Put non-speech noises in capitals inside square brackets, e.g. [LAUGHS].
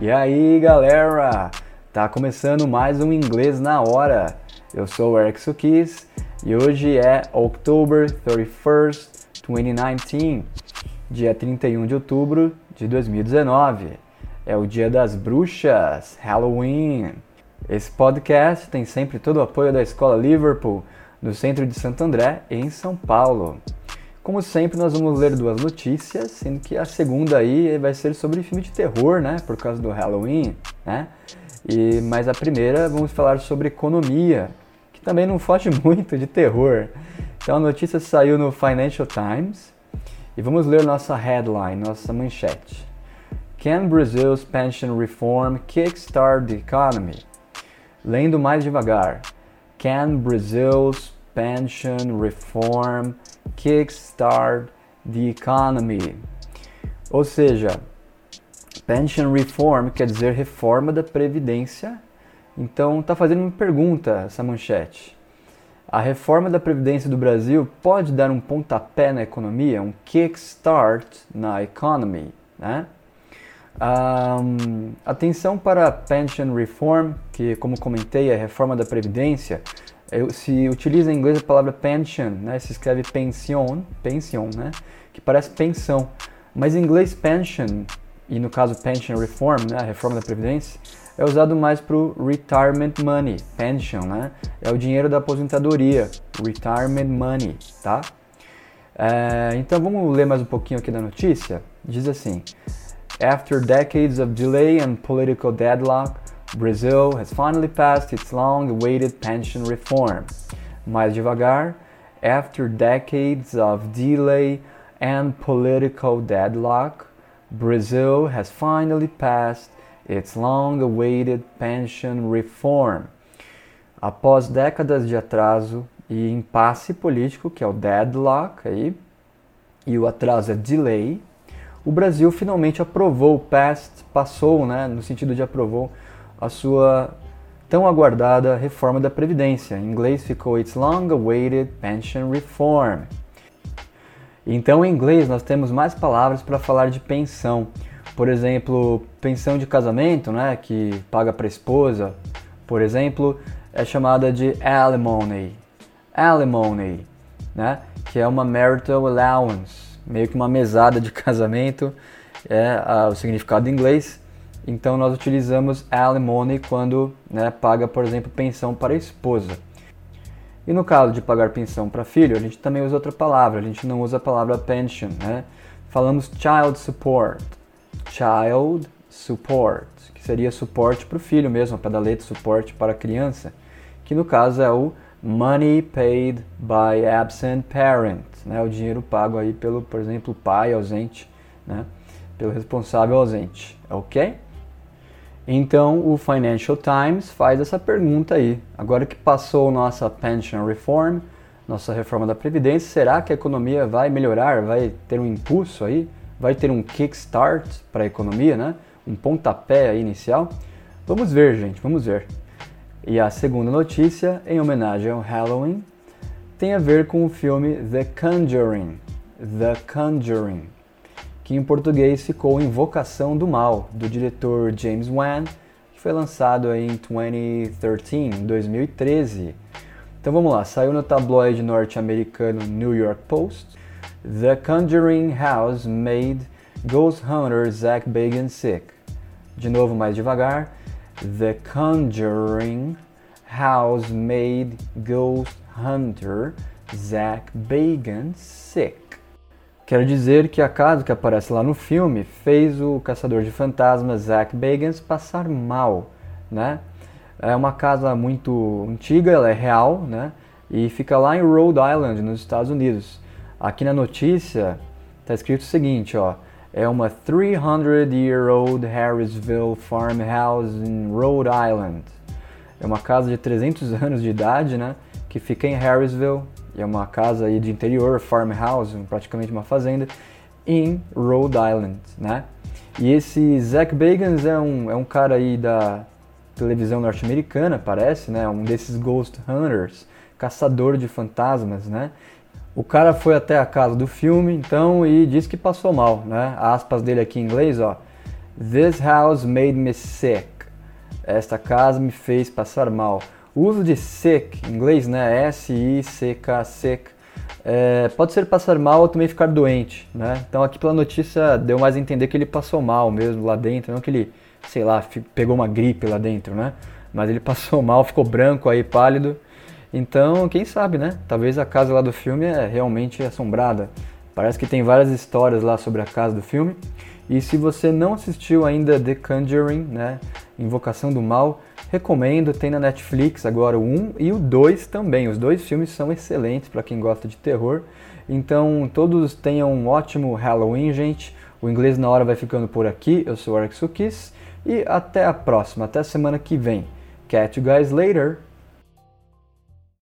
E aí galera, tá começando mais um Inglês na Hora. Eu sou o Eric Sukis e hoje é October 31st, 2019, dia 31 de outubro de 2019. É o dia das bruxas, Halloween. Esse podcast tem sempre todo o apoio da Escola Liverpool, no centro de Santo André, em São Paulo. Como sempre, nós vamos ler duas notícias, sendo que a segunda aí vai ser sobre filme de terror, né? Por causa do Halloween, né? E, mas a primeira vamos falar sobre economia, que também não foge [LAUGHS] muito de terror. Então a notícia saiu no Financial Times e vamos ler nossa headline, nossa manchete. Can Brazil's pension reform kickstart the economy? Lendo mais devagar. Can Brazil's pension reform kickstart the economy? Ou seja, pension reform quer dizer reforma da previdência. Então está fazendo uma pergunta essa manchete. A reforma da previdência do Brasil pode dar um pontapé na economia, um kickstart na economy, né? Um, atenção para pension reform, que como comentei é reforma da previdência. Se utiliza em inglês a palavra pension, né? Se escreve pension, pension, né? Que parece pensão. Mas em inglês pension e no caso pension reform, né? A reforma da previdência é usado mais para o retirement money, pension, né? É o dinheiro da aposentadoria, retirement money, tá? É, então vamos ler mais um pouquinho aqui da notícia. Diz assim. After decades of delay and political deadlock, Brazil has finally passed its long awaited pension reform. Mais devagar. After decades of delay and political deadlock, Brazil has finally passed its long awaited pension reform. Após décadas de atraso e impasse político, que é o deadlock aí, e o atraso é delay, o Brasil finalmente aprovou, passed, passou, né, no sentido de aprovou a sua tão aguardada reforma da Previdência. Em inglês ficou It's Long Awaited Pension Reform. Então, em inglês, nós temos mais palavras para falar de pensão. Por exemplo, pensão de casamento, né, que paga para a esposa, por exemplo, é chamada de alimony. Alimony, né, que é uma marital allowance meio que uma mesada de [LAUGHS] casamento, é a, o significado em inglês. Então nós utilizamos alimony quando né, paga, por exemplo, pensão para a esposa. E no caso de pagar pensão para filho, a gente também usa outra palavra, a gente não usa a palavra pension, né? Falamos child support. Child support, que seria suporte para o filho mesmo, leite suporte para a criança, que no caso é o money paid by absent parent, né, o dinheiro pago aí pelo, por exemplo, pai ausente, né, pelo responsável ausente, ok? Então o Financial Times faz essa pergunta aí. Agora que passou nossa pension reform, nossa reforma da previdência, será que a economia vai melhorar, vai ter um impulso aí, vai ter um kickstart para a economia, né? Um pontapé inicial? Vamos ver, gente, vamos ver. E a segunda notícia, em homenagem ao Halloween, tem a ver com o filme The Conjuring, The Conjuring, que em português ficou Invocação do Mal, do diretor James Wan, que foi lançado em 2013, 2013. Então vamos lá, saiu no tabloide norte-americano New York Post. The Conjuring House made Ghost Hunter Zach Bagan sick. De novo, mais devagar. The Conjuring House Made Ghost Hunter Zach Bagan sick. Quero dizer que a casa que aparece lá no filme fez o caçador de fantasmas Zach Bagans passar mal, né? É uma casa muito antiga, ela é real, né? E fica lá em Rhode Island, nos Estados Unidos. Aqui na notícia está escrito o seguinte, ó é uma 300-year-old Harrisville farmhouse in Rhode Island. É uma casa de 300 anos de idade, né? Que fica em Harrisville. E é uma casa aí de interior, farmhouse, praticamente uma fazenda, em Rhode Island, né? E esse Zach Bagans é um, é um cara aí da televisão norte-americana, parece, né? Um desses ghost hunters, caçador de fantasmas, né? O cara foi até a casa do filme, então, e disse que passou mal, né? Aspas dele aqui em inglês, ó. This house made me sick. Esta casa me fez passar mal. O uso de sick, em inglês, né? S-I-C-K, sick. É, pode ser passar mal ou também ficar doente, né? Então aqui pela notícia deu mais a entender que ele passou mal mesmo lá dentro, não que ele, sei lá, pegou uma gripe lá dentro, né? Mas ele [LAUGHS] passou mal, ficou branco aí, pálido. Então, quem sabe, né? Talvez a casa lá do filme é realmente assombrada. Parece que tem várias histórias lá sobre a casa do filme. E se você não assistiu ainda The Conjuring, né, Invocação do Mal, recomendo, tem na Netflix agora o 1 e o 2 também. Os dois filmes são excelentes para quem gosta de terror. Então, todos tenham um ótimo Halloween, gente. O inglês na hora vai ficando por aqui. Eu sou o Sukis e até a próxima, até semana que vem. Catch you guys later.